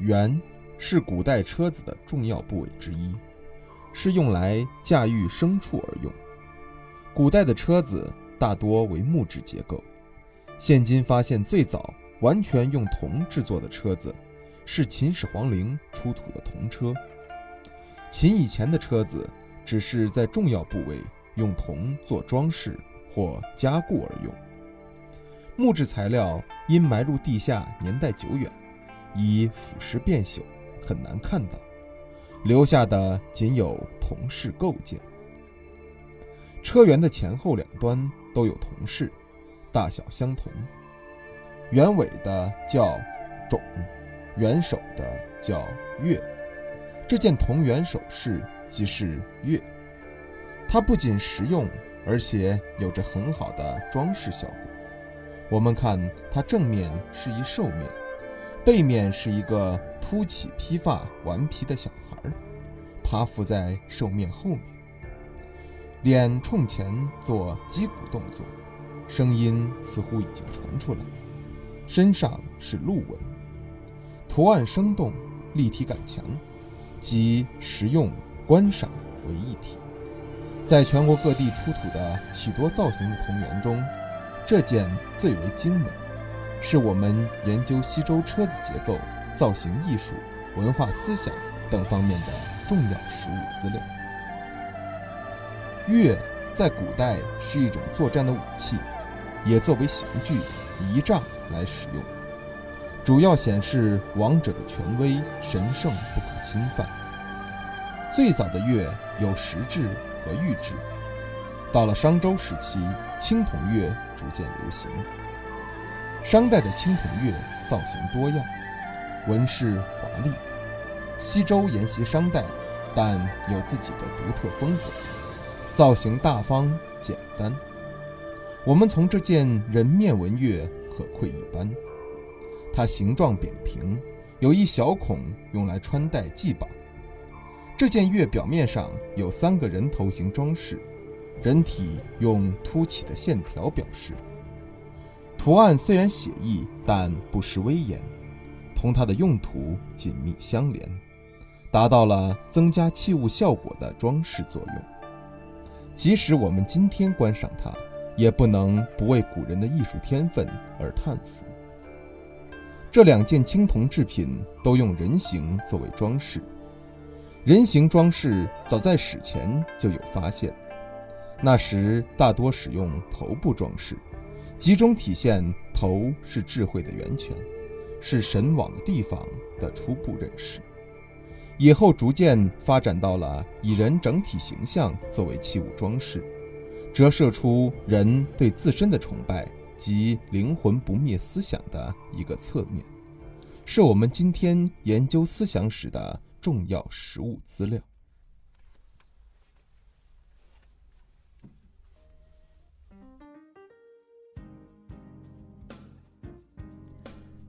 辕是古代车子的重要部位之一，是用来驾驭牲畜而用。古代的车子大多为木质结构，现今发现最早完全用铜制作的车子，是秦始皇陵出土的铜车。秦以前的车子只是在重要部位用铜做装饰或加固而用。木质材料因埋入地下年代久远。已腐蚀变朽，很难看到，留下的仅有铜饰构件。车辕的前后两端都有铜饰，大小相同。辕尾的叫冢，辕首的叫钺。这件铜辕首饰即是钺，它不仅实用，而且有着很好的装饰效果。我们看它正面是一兽面。背面是一个凸起、披发、顽皮的小孩，趴伏在兽面后面，脸冲前做击鼓动作，声音似乎已经传出来。身上是鹿纹，图案生动，立体感强，集实用、观赏为一体。在全国各地出土的许多造型的铜元中，这件最为精美。是我们研究西周车子结构、造型艺术、文化思想等方面的重要实物资料。钺在古代是一种作战的武器，也作为刑具、仪仗来使用，主要显示王者的权威、神圣不可侵犯。最早的钺有石制和玉制，到了商周时期，青铜钺逐渐流行。商代的青铜钺造型多样，纹饰华丽。西周沿袭商代，但有自己的独特风格，造型大方简单。我们从这件人面纹钺可窥一斑，它形状扁平，有一小孔用来穿戴系绑。这件钺表面上有三个人头形装饰，人体用凸起的线条表示。图案虽然写意，但不失威严，同它的用途紧密相连，达到了增加器物效果的装饰作用。即使我们今天观赏它，也不能不为古人的艺术天分而叹服。这两件青铜制品都用人形作为装饰，人形装饰早在史前就有发现，那时大多使用头部装饰。集中体现头是智慧的源泉，是神往的地方的初步认识。以后逐渐发展到了以人整体形象作为器物装饰，折射出人对自身的崇拜及灵魂不灭思想的一个侧面，是我们今天研究思想史的重要实物资料。